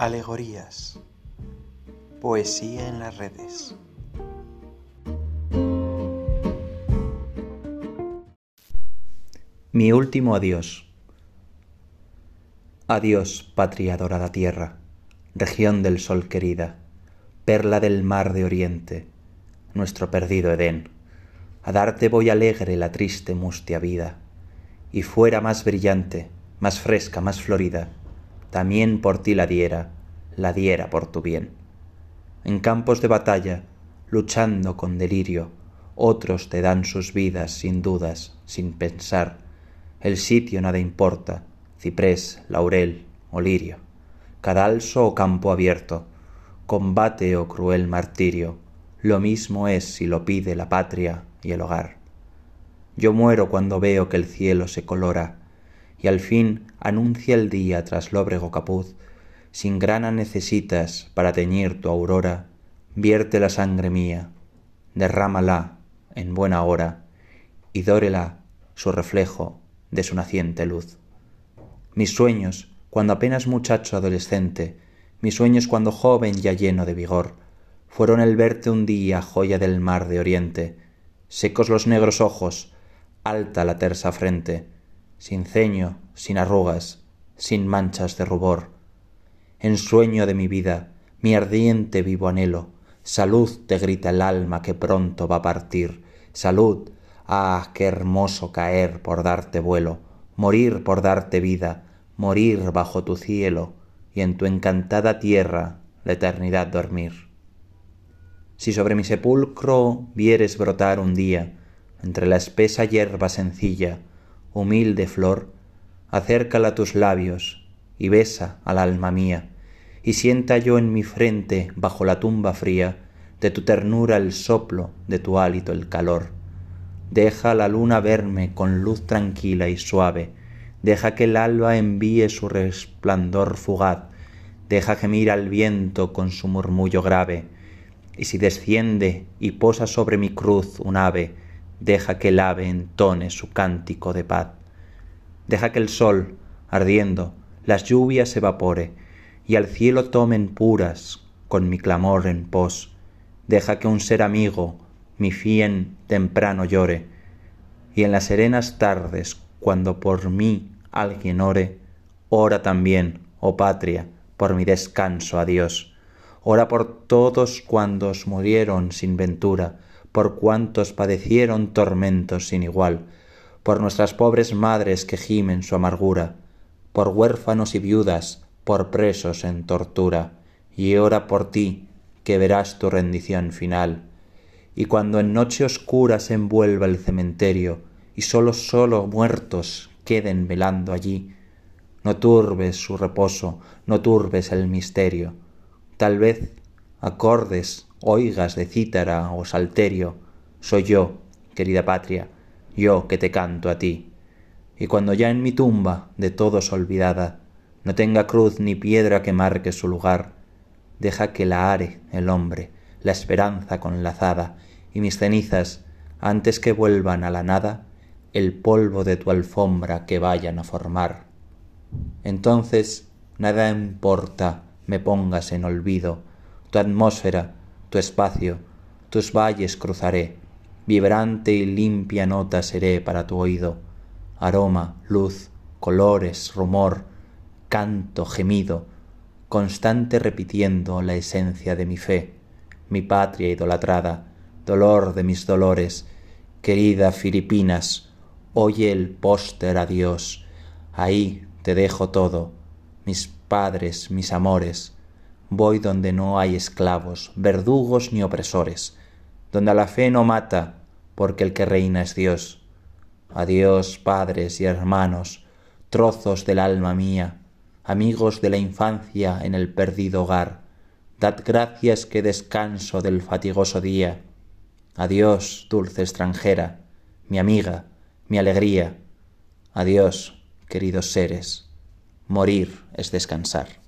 Alegorías. Poesía en las redes. Mi último adiós. Adiós, patria dorada tierra, región del sol querida, perla del mar de oriente, nuestro perdido Edén. A darte voy alegre la triste mustia vida, y fuera más brillante, más fresca, más florida, también por ti la diera, la diera por tu bien. En campos de batalla, luchando con delirio, otros te dan sus vidas sin dudas, sin pensar. El sitio nada importa, ciprés, laurel o lirio, cadalso o campo abierto, combate o cruel martirio, lo mismo es si lo pide la patria y el hogar. Yo muero cuando veo que el cielo se colora, y al fin anuncia el día tras lóbrego capuz, sin grana necesitas para teñir tu aurora, vierte la sangre mía, derrámala en buena hora, y dórela su reflejo de su naciente luz. Mis sueños, cuando apenas muchacho adolescente, mis sueños cuando joven ya lleno de vigor, fueron el verte un día joya del mar de oriente, secos los negros ojos, alta la tersa frente, sin ceño, sin arrugas, sin manchas de rubor. En sueño de mi vida, mi ardiente vivo anhelo, salud te grita el alma que pronto va a partir, salud, ah, qué hermoso caer por darte vuelo, morir por darte vida, morir bajo tu cielo y en tu encantada tierra la eternidad dormir. Si sobre mi sepulcro vieres brotar un día, entre la espesa hierba sencilla, humilde flor, acércala tus labios y besa al alma mía, y sienta yo en mi frente, bajo la tumba fría, de tu ternura el soplo, de tu hálito el calor. Deja la luna verme con luz tranquila y suave, deja que el alba envíe su resplandor fugaz, deja gemir al viento con su murmullo grave, y si desciende y posa sobre mi cruz un ave, deja que el ave entone su cántico de paz. Deja que el sol, ardiendo, las lluvias evapore, y al cielo tomen puras con mi clamor en pos. Deja que un ser amigo mi fien temprano llore, y en las serenas tardes, cuando por mí alguien ore, ora también, oh patria, por mi descanso a Dios. Ora por todos cuantos murieron sin ventura, por cuantos padecieron tormentos sin igual, por nuestras pobres madres que gimen su amargura, por huérfanos y viudas, por presos en tortura, y ora por ti, que verás tu rendición final. Y cuando en noche oscura se envuelva el cementerio, y sólo sólo muertos queden velando allí, no turbes su reposo, no turbes el misterio. Tal vez acordes oigas de cítara o salterio, soy yo, querida patria, yo que te canto a ti. Y cuando ya en mi tumba, de todos olvidada, no tenga cruz ni piedra que marque su lugar, deja que la are el hombre, la esperanza conlazada, y mis cenizas, antes que vuelvan a la nada, el polvo de tu alfombra que vayan a formar. Entonces nada importa me pongas en olvido, tu atmósfera, tu espacio, tus valles cruzaré, vibrante y limpia nota seré para tu oído, aroma, luz, colores, rumor, canto, gemido, constante repitiendo la esencia de mi fe, mi patria idolatrada, dolor de mis dolores, querida Filipinas, oye el póster a Dios, ahí te dejo todo, mis padres, mis amores, voy donde no hay esclavos, verdugos ni opresores, donde la fe no mata, porque el que reina es Dios. Adiós, padres y hermanos, trozos del alma mía, amigos de la infancia en el perdido hogar, dad gracias que descanso del fatigoso día. Adiós, dulce extranjera, mi amiga, mi alegría. Adiós, queridos seres, morir es descansar.